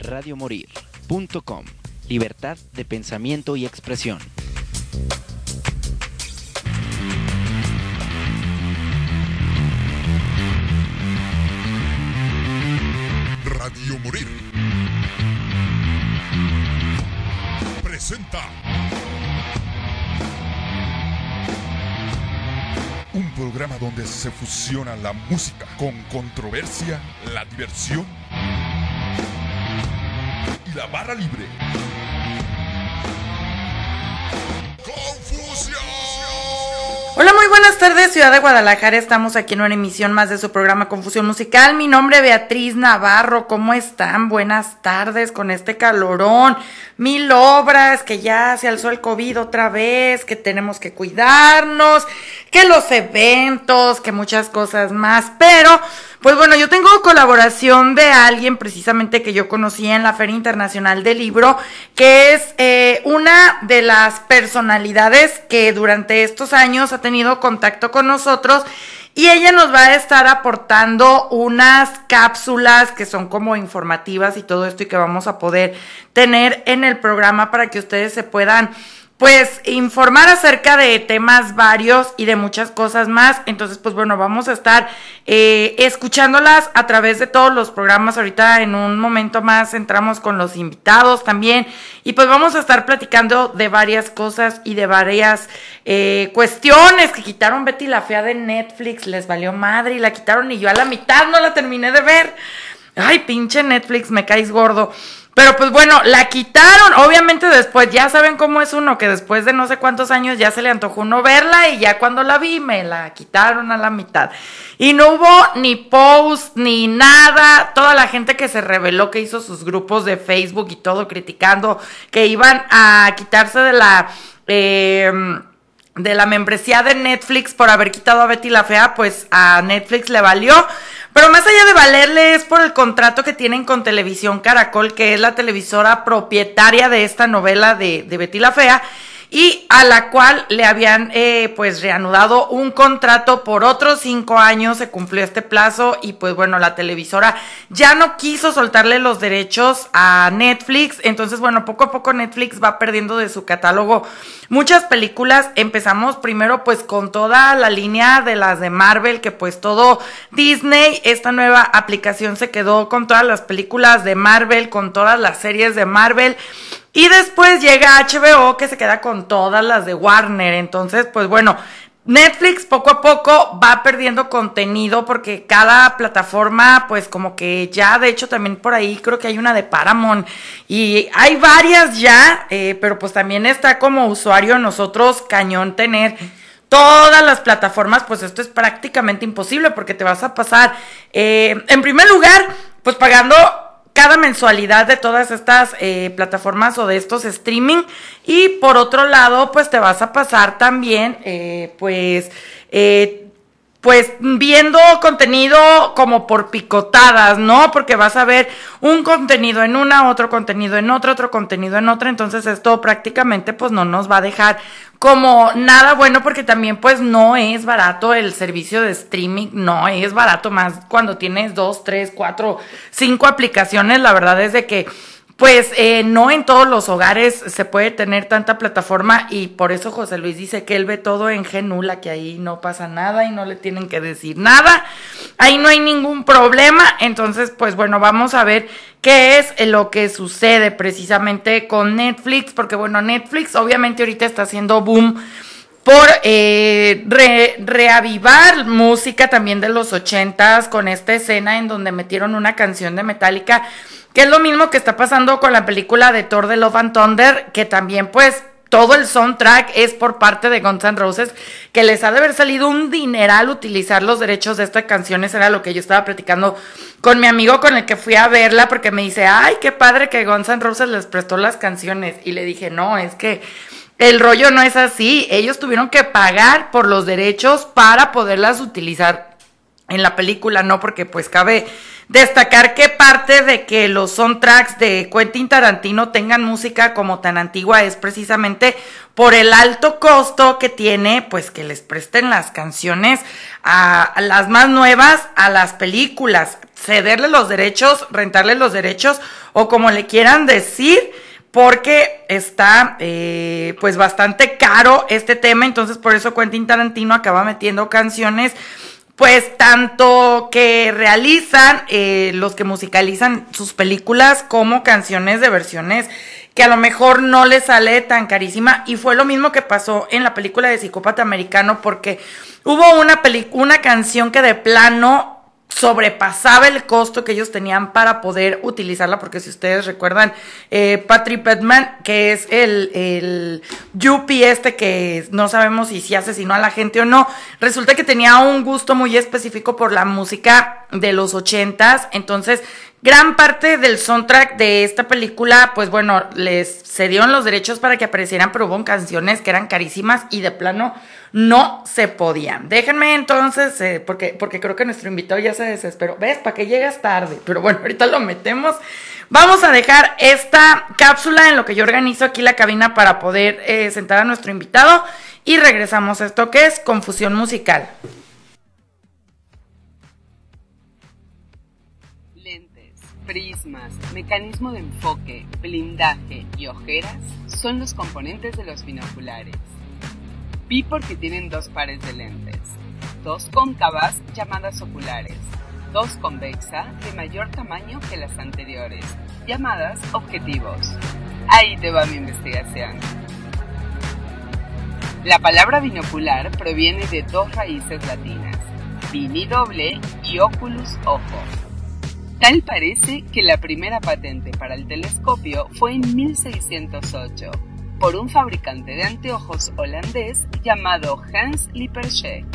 radiomorir.com. Libertad de pensamiento y expresión. Radio Morir. Presenta. Un programa donde se fusiona la música con controversia, la diversión y la barra libre. ¡Confusión! Hola, muy buenas tardes, Ciudad de Guadalajara. Estamos aquí en una emisión más de su programa Confusión Musical. Mi nombre es Beatriz Navarro. ¿Cómo están? Buenas tardes con este calorón. Mil obras, que ya se alzó el COVID otra vez, que tenemos que cuidarnos, que los eventos, que muchas cosas más. Pero, pues bueno, yo tengo colaboración de alguien precisamente que yo conocí en la Feria Internacional del Libro, que es eh, una de las personalidades que durante estos años ha tenido contacto con nosotros. Y ella nos va a estar aportando unas cápsulas que son como informativas y todo esto y que vamos a poder tener en el programa para que ustedes se puedan pues informar acerca de temas varios y de muchas cosas más. Entonces, pues bueno, vamos a estar eh, escuchándolas a través de todos los programas. Ahorita en un momento más entramos con los invitados también. Y pues vamos a estar platicando de varias cosas y de varias eh, cuestiones que quitaron Betty la Fea de Netflix. Les valió madre y la quitaron y yo a la mitad no la terminé de ver. Ay, pinche Netflix, me caes gordo. Pero pues bueno, la quitaron. Obviamente después, ya saben cómo es uno, que después de no sé cuántos años ya se le antojó uno verla y ya cuando la vi me la quitaron a la mitad. Y no hubo ni post ni nada. Toda la gente que se reveló que hizo sus grupos de Facebook y todo criticando que iban a quitarse de la... Eh, de la membresía de Netflix por haber quitado a Betty la Fea, pues a Netflix le valió. Pero más allá de valerle es por el contrato que tienen con Televisión Caracol, que es la televisora propietaria de esta novela de, de Betty la Fea y a la cual le habían eh, pues reanudado un contrato por otros cinco años, se cumplió este plazo y pues bueno, la televisora ya no quiso soltarle los derechos a Netflix, entonces bueno, poco a poco Netflix va perdiendo de su catálogo muchas películas, empezamos primero pues con toda la línea de las de Marvel, que pues todo Disney, esta nueva aplicación se quedó con todas las películas de Marvel, con todas las series de Marvel, y después llega HBO que se queda con todas las de Warner. Entonces, pues bueno, Netflix poco a poco va perdiendo contenido porque cada plataforma, pues como que ya, de hecho también por ahí creo que hay una de Paramount y hay varias ya, eh, pero pues también está como usuario nosotros cañón tener todas las plataformas, pues esto es prácticamente imposible porque te vas a pasar, eh, en primer lugar, pues pagando cada mensualidad de todas estas eh, plataformas o de estos streaming. Y por otro lado pues te vas a pasar también eh, pues eh, pues viendo contenido como por picotadas, ¿no? Porque vas a ver un contenido en una, otro contenido en otra, otro contenido en otra, entonces esto prácticamente pues no nos va a dejar como nada bueno porque también pues no es barato el servicio de streaming, no es barato más cuando tienes dos, tres, cuatro, cinco aplicaciones, la verdad es de que pues eh, no en todos los hogares se puede tener tanta plataforma y por eso José Luis dice que él ve todo en Genula, que ahí no pasa nada y no le tienen que decir nada, ahí no hay ningún problema, entonces pues bueno, vamos a ver qué es lo que sucede precisamente con Netflix, porque bueno, Netflix obviamente ahorita está haciendo boom por eh, reavivar música también de los ochentas con esta escena en donde metieron una canción de Metallica que es lo mismo que está pasando con la película de Thor de Love and Thunder, que también pues todo el soundtrack es por parte de Guns N' Roses, que les ha de haber salido un dineral utilizar los derechos de estas canciones, era lo que yo estaba platicando con mi amigo con el que fui a verla, porque me dice, ay, qué padre que Guns N' Roses les prestó las canciones. Y le dije, no, es que el rollo no es así, ellos tuvieron que pagar por los derechos para poderlas utilizar en la película, ¿no? Porque pues cabe destacar que parte de que los soundtracks de Quentin Tarantino tengan música como tan antigua es precisamente por el alto costo que tiene, pues que les presten las canciones a, las más nuevas a las películas, cederle los derechos, rentarle los derechos o como le quieran decir porque está eh, pues bastante caro este tema, entonces por eso Quentin Tarantino acaba metiendo canciones pues tanto que realizan eh, los que musicalizan sus películas como canciones de versiones que a lo mejor no les sale tan carísima. Y fue lo mismo que pasó en la película de Psicópata Americano porque hubo una una canción que de plano sobrepasaba el costo que ellos tenían para poder utilizarla, porque si ustedes recuerdan, eh, Patrick Batman, que es el, el Yuppie este que no sabemos si, si asesinó a la gente o no, resulta que tenía un gusto muy específico por la música de los ochentas, entonces gran parte del soundtrack de esta película, pues bueno, les cedieron los derechos para que aparecieran, pero hubo canciones que eran carísimas y de plano no se podían. Déjenme entonces, eh, porque, porque creo que nuestro invitado ya se desesperó. ¿Ves? ¿Para que llegas tarde? Pero bueno, ahorita lo metemos. Vamos a dejar esta cápsula en lo que yo organizo aquí la cabina para poder eh, sentar a nuestro invitado y regresamos a esto que es confusión musical. Prismas, mecanismo de enfoque, blindaje y ojeras son los componentes de los binoculares. Vi porque tienen dos pares de lentes, dos cóncavas llamadas oculares, dos convexa de mayor tamaño que las anteriores, llamadas objetivos. Ahí te va mi investigación. La palabra binocular proviene de dos raíces latinas, bini doble y oculus ojo. Tal parece que la primera patente para el telescopio fue en 1608 por un fabricante de anteojos holandés llamado Hans Lippershey.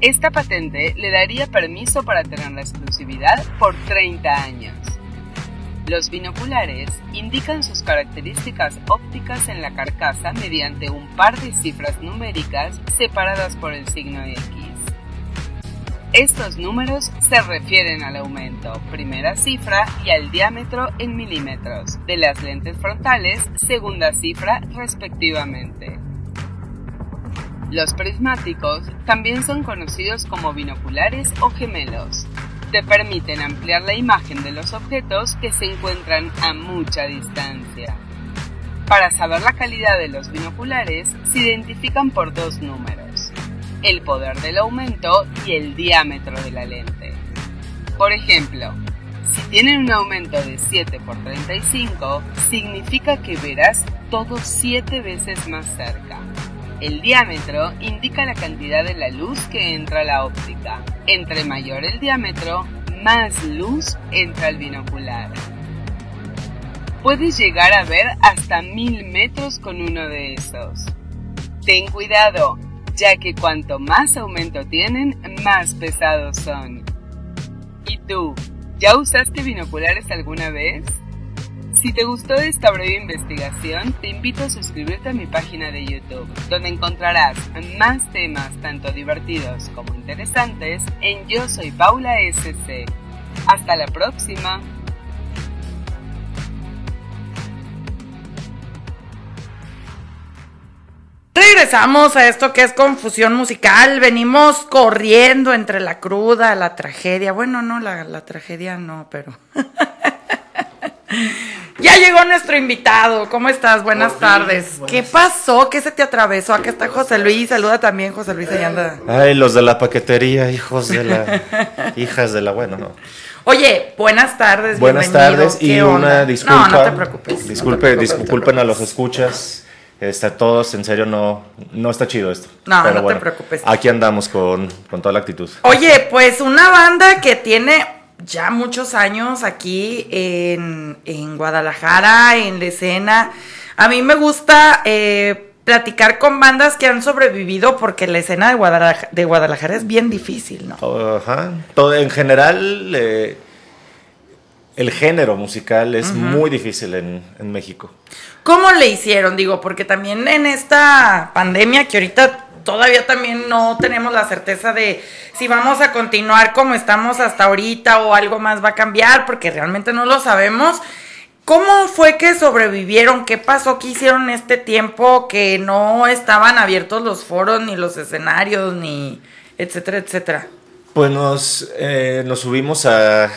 Esta patente le daría permiso para tener la exclusividad por 30 años. Los binoculares indican sus características ópticas en la carcasa mediante un par de cifras numéricas separadas por el signo X. Estos números se refieren al aumento, primera cifra, y al diámetro en milímetros de las lentes frontales, segunda cifra, respectivamente. Los prismáticos también son conocidos como binoculares o gemelos. Te permiten ampliar la imagen de los objetos que se encuentran a mucha distancia. Para saber la calidad de los binoculares, se identifican por dos números el poder del aumento y el diámetro de la lente. Por ejemplo, si tienen un aumento de 7 por 35, significa que verás todo 7 veces más cerca. El diámetro indica la cantidad de la luz que entra a la óptica. Entre mayor el diámetro, más luz entra al binocular. Puedes llegar a ver hasta 1000 metros con uno de esos. Ten cuidado, ya que cuanto más aumento tienen, más pesados son. ¿Y tú? ¿Ya usaste binoculares alguna vez? Si te gustó esta breve investigación, te invito a suscribirte a mi página de YouTube, donde encontrarás más temas tanto divertidos como interesantes en Yo Soy Paula SC. Hasta la próxima. Regresamos a esto que es confusión musical. Venimos corriendo entre la cruda, la tragedia. Bueno, no, la, tragedia no, pero. ya llegó nuestro invitado. ¿Cómo estás? Buenas tardes. ¿Qué pasó? ¿Qué se te atravesó? Aquí está José Luis. Saluda también, José Luis. Allá anda. Ay, los de la paquetería, hijos de la. hijas de la. Bueno, no. Oye, buenas tardes. Buenas tardes y una disculpa. No, no te preocupes. Disculpe, disculpen a los escuchas Está todos, en serio, no, no está chido esto. No, no te preocupes. Aquí andamos con, toda la actitud. Oye, pues una banda que tiene ya muchos años aquí en, Guadalajara, en la escena. A mí me gusta eh, platicar con bandas que han sobrevivido porque la escena de Guadalajara, de Guadalajara es bien difícil, ¿no? Ajá. Todo, en general, eh, el género musical es muy difícil en, México. ¿Cómo le hicieron? Digo, porque también en esta pandemia que ahorita todavía también no tenemos la certeza de si vamos a continuar como estamos hasta ahorita o algo más va a cambiar, porque realmente no lo sabemos. ¿Cómo fue que sobrevivieron? ¿Qué pasó? ¿Qué hicieron este tiempo que no estaban abiertos los foros, ni los escenarios, ni etcétera, etcétera? Pues nos, eh, nos subimos a,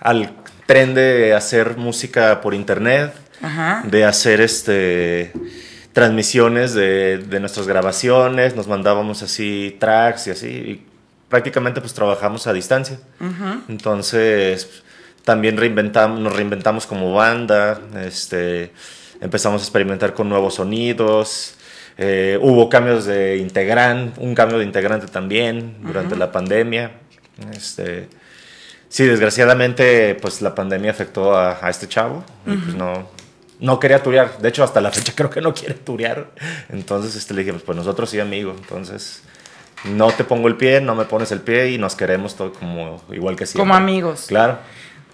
al tren de hacer música por internet, de hacer este transmisiones de, de, nuestras grabaciones, nos mandábamos así tracks y así, y prácticamente pues trabajamos a distancia. Entonces también reinventamos, nos reinventamos como banda, este, empezamos a experimentar con nuevos sonidos. Eh, hubo cambios de integrante, un cambio de integrante también durante la pandemia. Este, sí, desgraciadamente, pues la pandemia afectó a, este chavo. pues no, no quería turear. De hecho, hasta la fecha creo que no quiere turear. Entonces este, le dije, pues, pues nosotros sí, amigo. Entonces, no te pongo el pie, no me pones el pie y nos queremos todo como igual que siempre. Como amigos. Claro.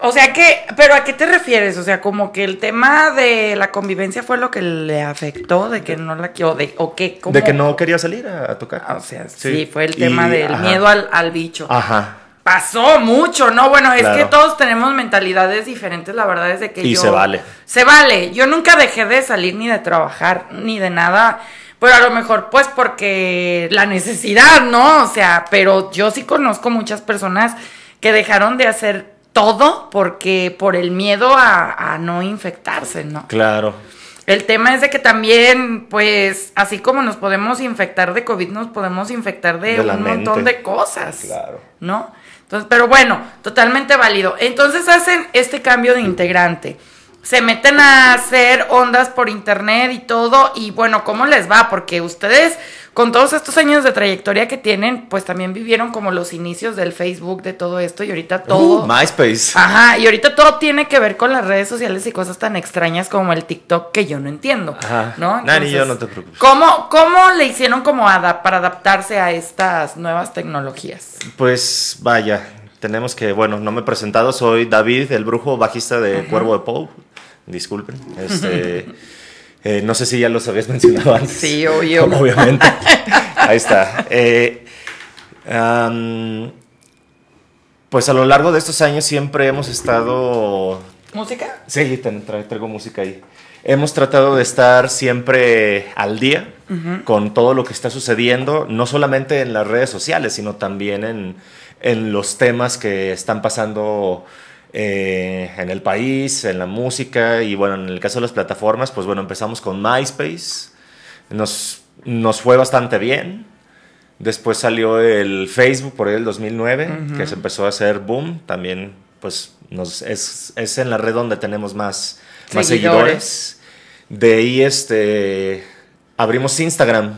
O sea que, pero ¿a qué te refieres? O sea, como que el tema de la convivencia fue lo que le afectó, de que no la quiero, de, o qué, De que no quería salir a, tocar. o sea, sí, fue el tema del miedo al, al, bicho. Ajá. Pasó mucho, ¿no? Bueno, es que todos tenemos mentalidades diferentes, la verdad es de que y yo... se vale. Se vale. Yo nunca dejé de salir ni de trabajar, ni de nada. Pero a lo mejor, pues, porque la necesidad, ¿no? O sea, pero yo sí conozco muchas personas que dejaron de hacer todo porque por el miedo a, no infectarse, ¿no? Claro. El tema es de que también, pues, así como nos podemos infectar de COVID, nos podemos infectar de, un montón de cosas. Claro. ¿No? Entonces, pero bueno, totalmente válido. Entonces hacen este cambio de integrante. Se meten a hacer ondas por internet y todo. Y bueno, ¿cómo les va? Porque ustedes con todos estos años de trayectoria que tienen, pues también vivieron como los inicios del Facebook, de todo esto, y ahorita todo. Uh, MySpace. Ajá, y ahorita todo tiene que ver con las redes sociales y cosas tan extrañas como el TikTok que yo no entiendo. Ajá. ¿No? Nani, yo no te preocupes. ¿cómo, ¿Cómo le hicieron como para adaptarse a estas nuevas tecnologías? Pues vaya, tenemos que, bueno, no me he presentado, soy David, el brujo bajista de Cuervo de Pou. Disculpen. Este. Eh, no sé si ya los habías mencionado antes. Sí, obvio. Obviamente. Ahí está. Eh, pues a lo largo de estos años siempre hemos estado... ¿Música? Sí, traigo música ahí. Hemos tratado de estar siempre al día con todo lo que está sucediendo, no solamente en las redes sociales, sino también en, en los temas que están pasando eh, en el país, en la música y bueno, en el caso de las plataformas, pues bueno, empezamos con MySpace, nos, nos fue bastante bien. Después salió el Facebook por el 2009, que se empezó a hacer boom. También, pues, nos, es, es en la red donde tenemos más, más seguidores. De ahí, este, abrimos Instagram,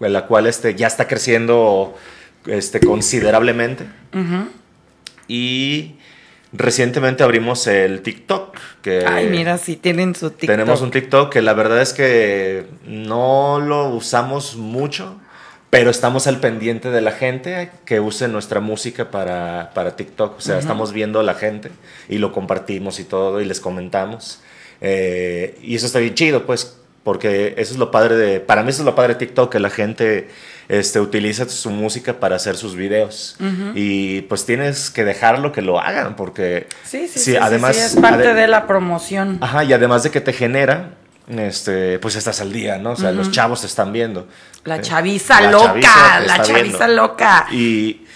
la cual este, ya está creciendo este, considerablemente. Y Recientemente abrimos el TikTok. Que Ay, mira, sí tienen su TikTok. Tenemos un TikTok que la verdad es que no lo usamos mucho, pero estamos al pendiente de la gente que use nuestra música para, para TikTok. O sea, estamos viendo a la gente y lo compartimos y todo y les comentamos. Eh, y eso está bien chido, pues, porque eso es lo padre de, para mí eso es lo padre de TikTok, que la gente este, utiliza su música para hacer sus videos. Y pues tienes que dejarlo que lo hagan, porque sí, sí, sí, además, es parte de la promoción. Ajá, y además de que te genera, este, pues estás al día, ¿no? O sea, los chavos te están viendo. La chaviza loca, la chaviza loca. Y,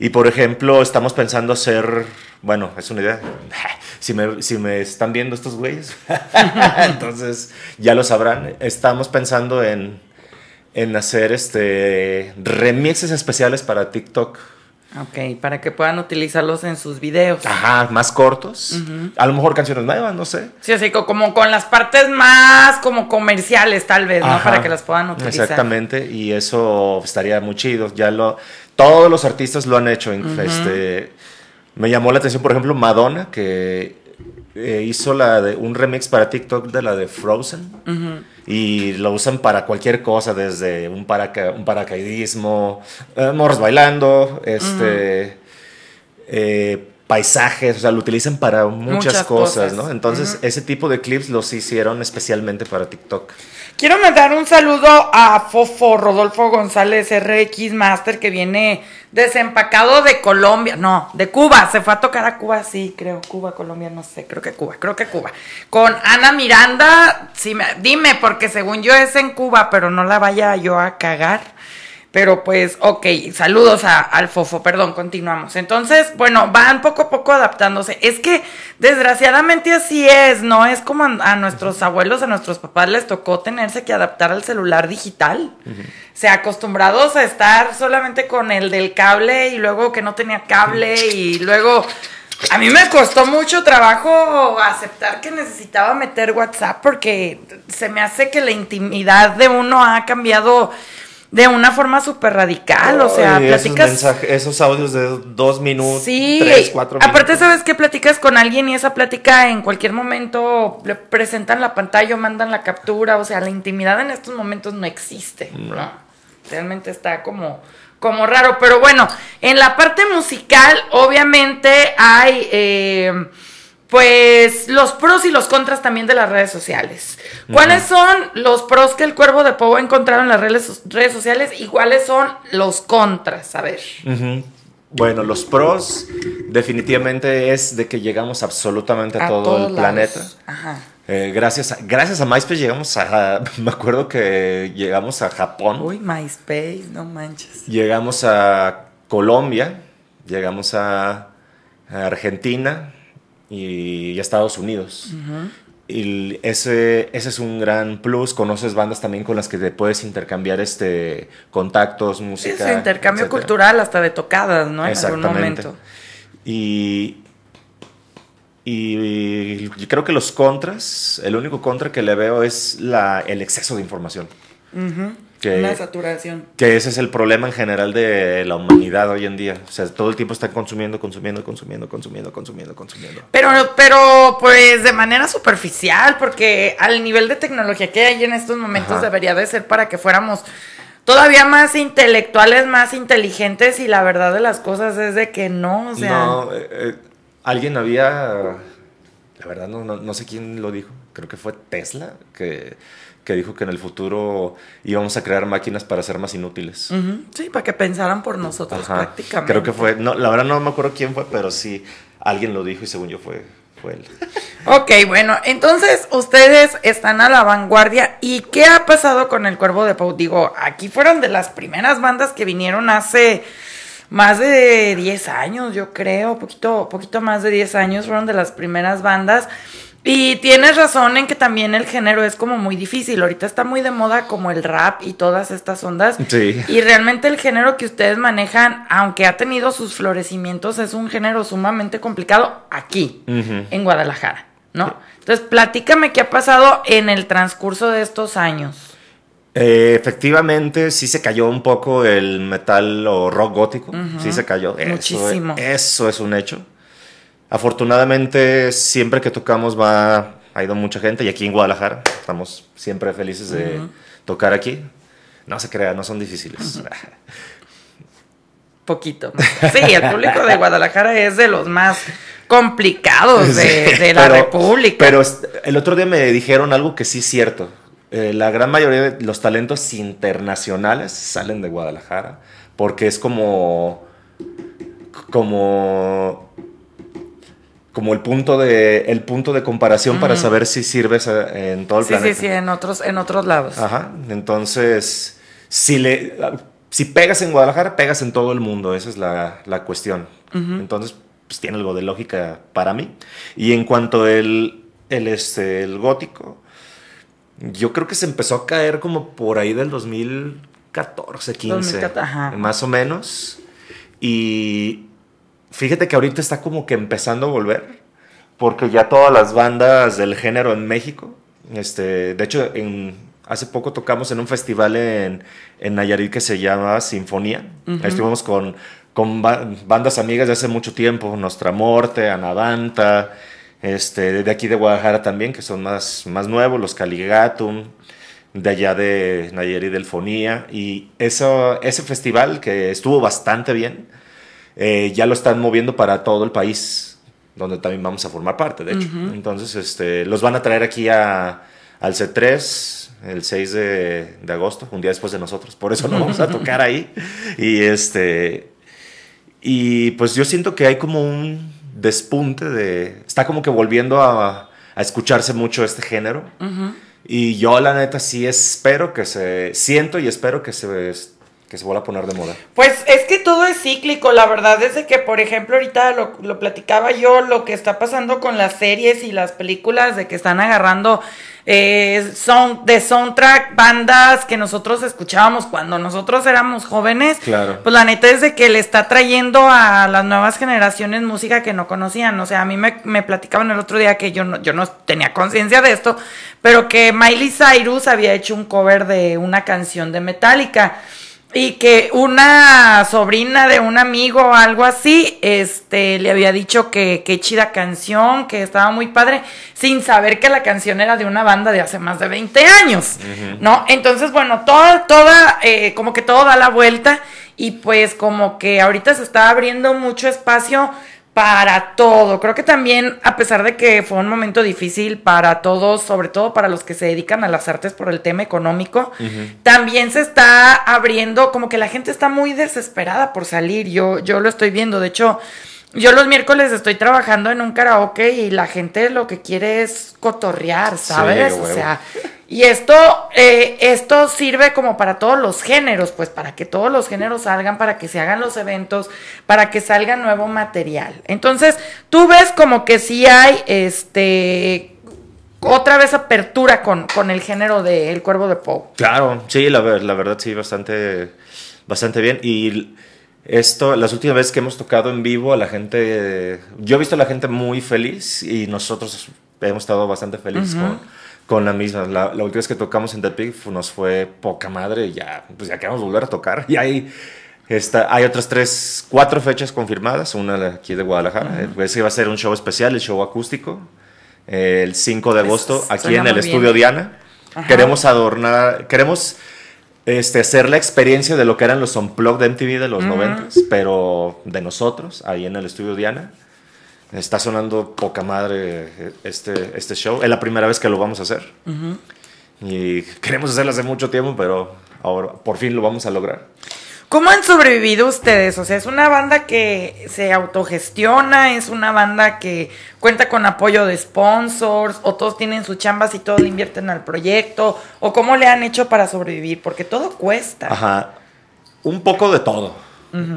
y por ejemplo, estamos pensando hacer, bueno, es una idea. Si me, si me están viendo estos güeyes, entonces ya lo sabrán. Estamos pensando en en hacer este remixes especiales para TikTok. Ok, para que puedan utilizarlos en sus videos. Ajá, más cortos. A lo mejor canciones nuevas, no sé. Sí, así como con las partes más como comerciales tal vez, ¿no? Para que las puedan utilizar. Exactamente, y eso estaría muy chido. Ya lo, todos los artistas lo han hecho. Este, me llamó la atención, por ejemplo, Madonna, que eh, hizo la de un remix para TikTok de la de Frozen. Y lo usan para cualquier cosa, desde un, un paracaidismo, eh, morros bailando, este, eh, paisajes, o sea, lo utilizan para muchas, cosas, ¿no? Entonces, ese tipo de clips los hicieron especialmente para TikTok. Quiero mandar un saludo a Fofo Rodolfo González RX Master que viene desempacado de Colombia, no, de Cuba, se fue a tocar a Cuba, sí, creo, Cuba, Colombia, no sé, creo que Cuba, creo que Cuba. Con Ana Miranda, sí, dime, porque según yo es en Cuba, pero no la vaya yo a cagar. Pero pues, ok, saludos a, al Fofo, perdón, continuamos. Entonces, bueno, van poco a poco adaptándose. Es que desgraciadamente así es, ¿no? Es como a, nuestros abuelos, a nuestros papás les tocó tenerse que adaptar al celular digital. O sea, acostumbrados a estar solamente con el del cable y luego que no tenía cable y luego... A mí me costó mucho trabajo aceptar que necesitaba meter WhatsApp porque se me hace que la intimidad de uno ha cambiado de una forma súper radical, o sea, platicas... Esos, audios de dos minutos, sí, tres, cuatro minutos. Aparte, ¿sabes que Platicas con alguien y esa plática en cualquier momento le presentan la pantalla o mandan la captura, o sea, la intimidad en estos momentos no existe, ¿no? Realmente está como, como raro, pero bueno, en la parte musical, obviamente hay... Eh, pues los pros y los contras también de las redes sociales. ¿Cuáles son los pros que el cuervo de Pogo ha encontrado en las redes, redes sociales y cuáles son los contras? A ver. Bueno, los pros definitivamente es de que llegamos absolutamente a, todo el planeta. Ajá. Eh, gracias, a, gracias a MySpace llegamos a, me acuerdo que llegamos a Japón. Uy, MySpace, no manches. Llegamos a Colombia, llegamos a Argentina, y, Estados Unidos. Y ese, ese es un gran plus. Conoces bandas también con las que te puedes intercambiar este contactos, música. Ese intercambio cultural hasta de tocadas, ¿no? En algún momento. Y, y, creo que los contras, el único contra que le veo es la, el exceso de información. Una saturación. Que ese es el problema en general de la humanidad hoy en día. O sea, todo el tiempo están consumiendo, consumiendo, consumiendo, consumiendo, consumiendo, consumiendo. Pero, pero, pues de manera superficial, porque al nivel de tecnología que hay en estos momentos debería de ser para que fuéramos todavía más intelectuales, más inteligentes y la verdad de las cosas es de que no, o sea... No, eh, eh, alguien había... La verdad no, no sé quién lo dijo, creo que fue Tesla, que que dijo que en el futuro íbamos a crear máquinas para ser más inútiles. Sí, para que pensaran por nosotros prácticamente. Creo que fue, no, la verdad no me acuerdo quién fue, pero sí, alguien lo dijo y según yo fue, fue él. Ok, bueno, entonces ustedes están a la vanguardia. ¿Y qué ha pasado con el Cuervo de Pau? Digo, aquí fueron de las primeras bandas que vinieron hace más de 10 años, yo creo, poquito, poquito más de 10 años, fueron de las primeras bandas. Y tienes razón en que también el género es como muy difícil. Ahorita está muy de moda como el rap y todas estas ondas. Sí. Y realmente el género que ustedes manejan, aunque ha tenido sus florecimientos, es un género sumamente complicado aquí, en Guadalajara, ¿no? Entonces, platícame qué ha pasado en el transcurso de estos años. Eh, efectivamente, sí se cayó un poco el metal o rock gótico. Sí se cayó. Muchísimo. eso es un hecho. Afortunadamente, siempre que tocamos va, ha ido mucha gente y aquí en Guadalajara estamos siempre felices de tocar aquí. No se crea, no son difíciles. Poquito. Sí, el público de Guadalajara es de los más complicados de, la República. Pero el otro día me dijeron algo que sí es cierto. Eh, la gran mayoría de los talentos internacionales salen de Guadalajara porque es como como como el punto de, el punto de comparación para saber si sirves en todo el planeta. Sí, sí, sí, en otros, en otros lados. Ajá. Entonces, si le si pegas en Guadalajara, pegas en todo el mundo. Esa es la, la cuestión. Entonces, pues tiene algo de lógica para mí. Y en cuanto el, el, este, el gótico, yo creo que se empezó a caer como por ahí del 2014, 15. Más o menos. Y Fíjate que ahorita está como que empezando a volver, porque ya todas las bandas del género en México, este, de hecho, en, hace poco tocamos en un festival en, en Nayarit que se llama Sinfonía. Estuvimos con, con bandas amigas de hace mucho tiempo, Nostra Morte, Anadanta, este, de aquí de Guadalajara también, que son más, más nuevos, los Caligatum, de allá de Nayarit Delfonía. Y eso, ese festival que estuvo bastante bien eh, ya lo están moviendo para todo el país, donde también vamos a formar parte, de hecho. Entonces, este, los van a traer aquí a, al C3 el 6 de, de, agosto, un día después de nosotros. Por eso no vamos a tocar ahí. Y este. Y pues yo siento que hay como un despunte de. Está como que volviendo a, a escucharse mucho este género. Y yo, la neta, sí espero que se. Siento y espero que se que se vuelva a poner de moda? Pues es que todo es cíclico, la verdad es de que, por ejemplo, ahorita lo, lo, platicaba yo, lo que está pasando con las series y las películas, de que están agarrando eh, son, de soundtrack bandas que nosotros escuchábamos cuando nosotros éramos jóvenes. Claro. Pues la neta es de que le está trayendo a las nuevas generaciones música que no conocían. O sea, a mí me, me platicaban el otro día que yo no, yo no tenía conciencia de esto, pero que Miley Cyrus había hecho un cover de una canción de Metallica y que una sobrina de un amigo o algo así, este, le había dicho que qué chida canción, que estaba muy padre, sin saber que la canción era de una banda de hace más de 20 años, ¿no? Entonces, bueno, toda, toda, eh, como que todo da la vuelta y pues como que ahorita se está abriendo mucho espacio para todo. Creo que también, a pesar de que fue un momento difícil para todos, sobre todo para los que se dedican a las artes por el tema económico, también se está abriendo, como que la gente está muy desesperada por salir. Yo, yo lo estoy viendo. De hecho, yo los miércoles estoy trabajando en un karaoke y la gente lo que quiere es cotorrear, ¿sabes? o sea, y esto, eh, esto sirve como para todos los géneros, pues para que todos los géneros salgan, para que se hagan los eventos, para que salga nuevo material. Entonces, tú ves como que sí hay, este, otra vez apertura con, con el género de El Cuervo de Poe. Claro, sí, la, la verdad sí, bastante, bastante bien. Y esto, las últimas veces que hemos tocado en vivo, a la gente, yo he visto a la gente muy feliz y nosotros hemos estado bastante felices con, con, la misma. La, última vez que tocamos en The Pig nos fue poca madre y ya, pues ya queremos volver a tocar. Y hay, está, hay otras tres, cuatro fechas confirmadas, una aquí de Guadalajara. Ese va a ser un show especial, el show acústico, el 5 de agosto, aquí en el Estudio Diana. Queremos adornar, queremos este, hacer la experiencia de lo que eran los Unplugged de MTV de los 90 pero de nosotros, ahí en el estudio Diana. Está sonando poca madre este, este show. Es la primera vez que lo vamos a hacer. Y queremos hacerlo hace mucho tiempo, pero ahora por fin lo vamos a lograr. ¿Cómo han sobrevivido ustedes? O sea, es una banda que se autogestiona, es una banda que cuenta con apoyo de sponsors, o todos tienen sus chambas y todos le invierten al proyecto, o cómo le han hecho para sobrevivir, porque todo cuesta. Ajá, un poco de todo.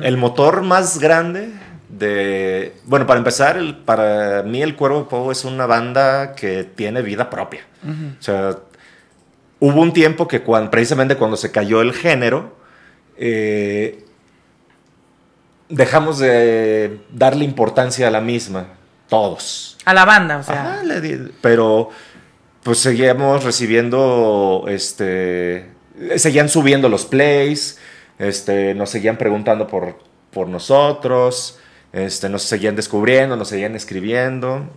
El motor más grande de... Bueno, para empezar, el, para mí el Cuervo de Pogo es una banda que tiene vida propia. O sea, hubo un tiempo que cuando, precisamente cuando se cayó el género, eh, dejamos de darle importancia a la misma, todos. A la banda, o sea. pero pues seguíamos recibiendo, este, seguían subiendo los plays, este, nos seguían preguntando por, por nosotros, este, nos seguían descubriendo, nos seguían escribiendo.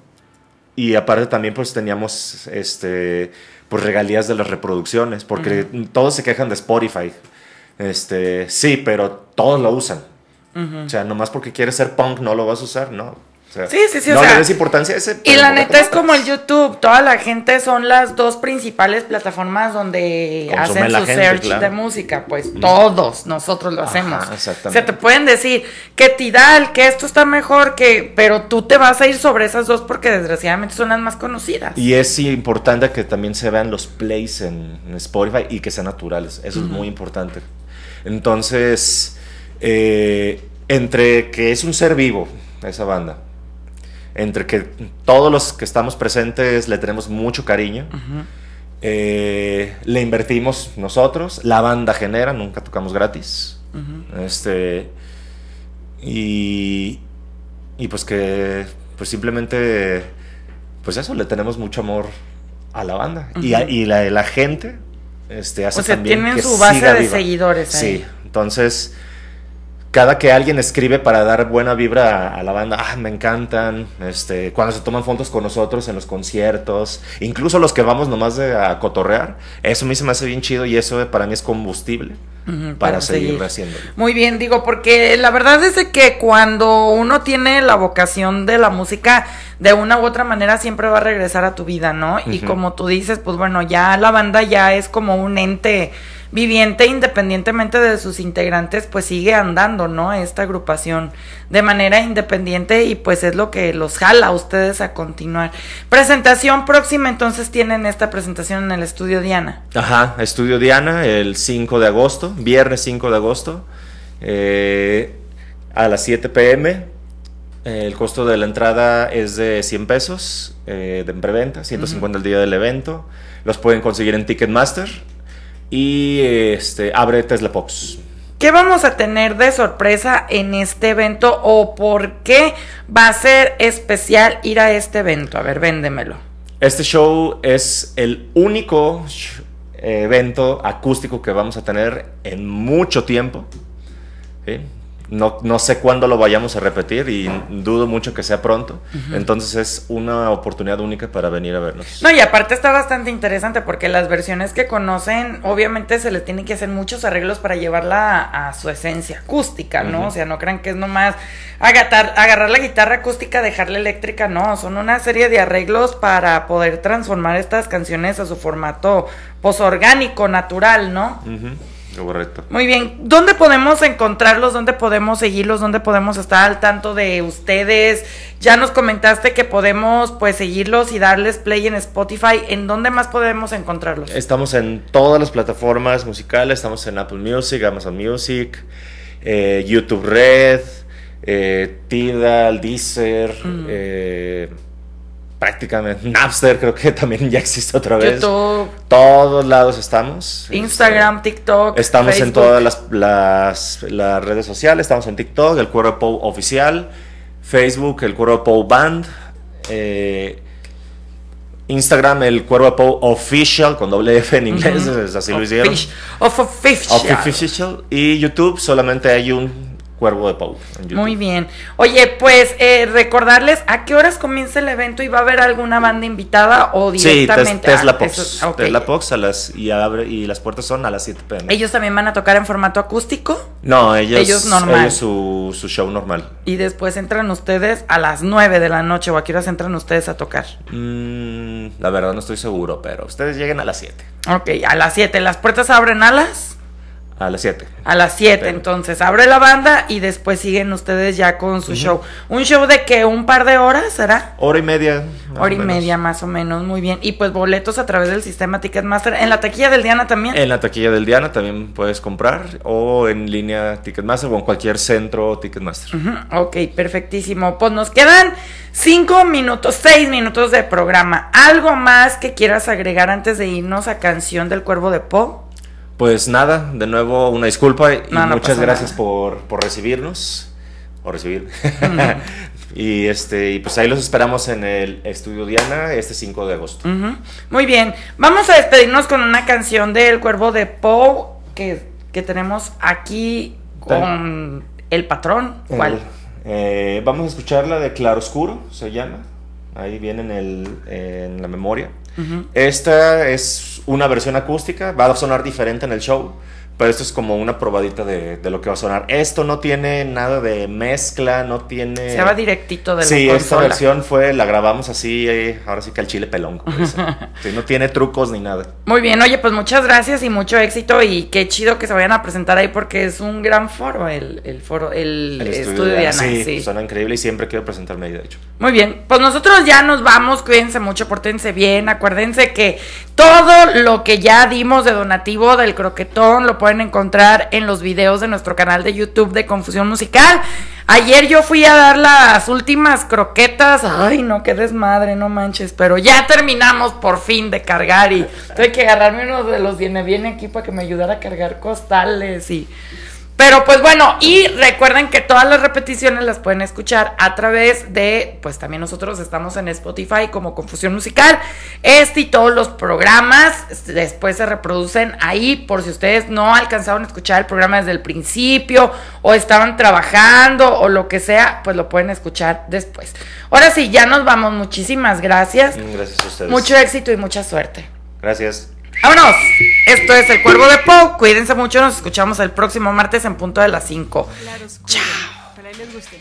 Y aparte también pues teníamos este, pues regalías de las reproducciones, porque todos se quejan de Spotify. Este, sí, pero todos lo usan. O sea, nomás porque quieres ser punk no lo vas a usar, no. sí, sí, sí. No le des importancia a ese. Y la neta es como el YouTube. Toda la gente son las dos principales plataformas donde hacen su search de música. Pues todos nosotros lo hacemos. exactamente. O sea, te pueden decir que Tidal, que esto está mejor, que. Pero tú te vas a ir sobre esas dos porque desgraciadamente son las más conocidas. Y es importante que también se vean los plays en, Spotify y que sean naturales. Eso es muy importante. Entonces, eh, entre que es un ser vivo, esa banda, entre que todos los que estamos presentes le tenemos mucho cariño, eh, le invertimos nosotros, la banda genera, nunca tocamos gratis. Este. Y. Y pues que. Pues simplemente. Pues eso, le tenemos mucho amor a la banda. Y, y la, la gente este, hace o sea, tienen su base de seguidores ahí. Sí, entonces cada que alguien escribe para dar buena vibra a, la banda, ah, me encantan, este, cuando se toman fotos con nosotros en los conciertos, incluso los que vamos nomás de, a cotorrear, eso a mí se me hace bien chido y eso para mí es combustible para, seguir, haciéndolo. Muy bien, digo, porque la verdad es que cuando uno tiene la vocación de la música, de una u otra manera siempre va a regresar a tu vida, ¿no? Y como tú dices, pues bueno, ya la banda ya es como un ente viviente independientemente de sus integrantes, pues sigue andando, ¿no? Esta agrupación de manera independiente y pues es lo que los jala a ustedes a continuar. Presentación próxima, entonces tienen esta presentación en el estudio Diana. Ajá, estudio Diana el 5 de agosto, viernes 5 de agosto, eh, a las 7 pm. El costo de la entrada es de 100 pesos eh, de preventa, 150 el día del evento. Los pueden conseguir en Ticketmaster y este, abre Tesla Pops. ¿Qué vamos a tener de sorpresa en este evento o por qué va a ser especial ir a este evento? A ver, véndemelo. Este show es el único evento acústico que vamos a tener en mucho tiempo. ¿sí? No, no, sé cuándo lo vayamos a repetir y dudo mucho que sea pronto. Entonces es una oportunidad única para venir a vernos. No, y aparte está bastante interesante porque las versiones que conocen, obviamente se le tienen que hacer muchos arreglos para llevarla a, su esencia acústica, ¿no? O sea, no crean que es nomás agatar, agarrar la guitarra acústica, dejarla eléctrica, no. Son una serie de arreglos para poder transformar estas canciones a su formato posorgánico, natural, ¿no? Correcto. Muy bien. ¿Dónde podemos encontrarlos? ¿Dónde podemos seguirlos? ¿Dónde podemos estar al tanto de ustedes? Ya nos comentaste que podemos pues seguirlos y darles play en Spotify. ¿En dónde más podemos encontrarlos? Estamos en todas las plataformas musicales. Estamos en Apple Music, Amazon Music, eh, YouTube Red, eh, Tidal, Deezer, mm. eh, prácticamente. Napster creo que también ya existe otra vez. YouTube. Todos lados estamos. Instagram, este, TikTok. Estamos en todas las, las, redes sociales. Estamos en TikTok, el Cuero Pou oficial. Facebook, el Cuero Pou Band. Eh, Instagram, el Cuervo Pou Official, con doble F en inglés, así lo hicieron. Of official. Y YouTube solamente hay un Cuervo de Pau. Muy bien. Oye, pues eh, recordarles a qué horas comienza el evento y va a haber alguna banda invitada o directamente. Sí, Tesla Pox. Tesla Pox a las, y, abre, y las puertas son a las 7 pm. ¿Ellos también van a tocar en formato acústico? No, ellos, ellos, normal. ellos su, su, show normal. Y después entran ustedes a las 9 de la noche o a qué horas entran ustedes a tocar? Mm, la verdad no estoy seguro, pero ustedes lleguen a las 7. Ok, a las 7. ¿Las puertas abren a las? A las 7. A las 7, entonces abre la banda y después siguen ustedes ya con su show. ¿Un show de qué? ¿Un par de horas será? Hora y media. Hora y media más o menos, muy bien. Y pues boletos a través del sistema Ticketmaster. ¿En la taquilla del Diana también? En la taquilla del Diana también puedes comprar o en línea Ticketmaster o en cualquier centro Ticketmaster. Ok, perfectísimo. Pues nos quedan 5 minutos, 6 minutos de programa. ¿Algo más que quieras agregar antes de irnos a Canción del Cuervo de Po? Pues nada, de nuevo una disculpa y muchas gracias por, recibirnos o recibir. y este y pues ahí los esperamos en el estudio Diana este 5 de agosto. Muy bien, vamos a despedirnos con una canción del Cuervo de Poe que, tenemos aquí con el patrón. ¿Cuál? Eh, vamos a escuchar la de Claroscuro, se llama. Ahí viene en, el, en la memoria. Esta es una versión acústica, va a sonar diferente en el show pero esto es como una probadita de, lo que va a sonar. Esto no tiene nada de mezcla, no tiene... Se va directito de la Sí, esta versión fue, la grabamos así, eh, ahora sí que al chile pelón. sí, no tiene trucos ni nada. Muy bien, oye, pues muchas gracias y mucho éxito y qué chido que se vayan a presentar ahí porque es un gran foro el, el foro, el, estudio, de Ana. Sí, suena increíble y siempre quiero presentarme ahí, de hecho. Muy bien, pues nosotros ya nos vamos, cuídense mucho, pórtense bien, acuérdense que todo lo que ya dimos de donativo del croquetón lo pueden encontrar en los videos de nuestro canal de YouTube de Confusión Musical. Ayer yo fui a dar las últimas croquetas. Ay, no, qué desmadre, no manches. Pero ya terminamos por fin de cargar y tuve que agarrarme uno de los viene viene aquí para que me ayudara a cargar costales y Pero pues bueno, y recuerden que todas las repeticiones las pueden escuchar a través de, pues también nosotros estamos en Spotify como Confusión Musical. Este y todos los programas después se reproducen ahí por si ustedes no alcanzaron a escuchar el programa desde el principio o estaban trabajando o lo que sea, pues lo pueden escuchar después. Ahora sí, ya nos vamos. Muchísimas gracias. Gracias a ustedes. Mucho éxito y mucha suerte. Gracias. ¡Vámonos! Esto es El Cuervo de Poe. Cuídense mucho. Nos escuchamos el próximo martes en punto de las 5. Chao. Ojalá les guste.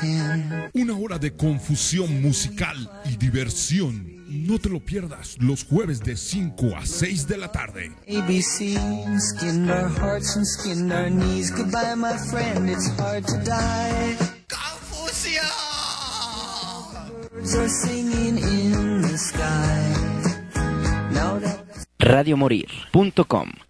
Ten. una hora de confusión musical y diversión. No te lo pierdas los jueves de 5 a 6 de la tarde. ABC skinned our hearts and skinned our knees. Goodbye, my friend, it's hard to die. Birds Radiomorir.com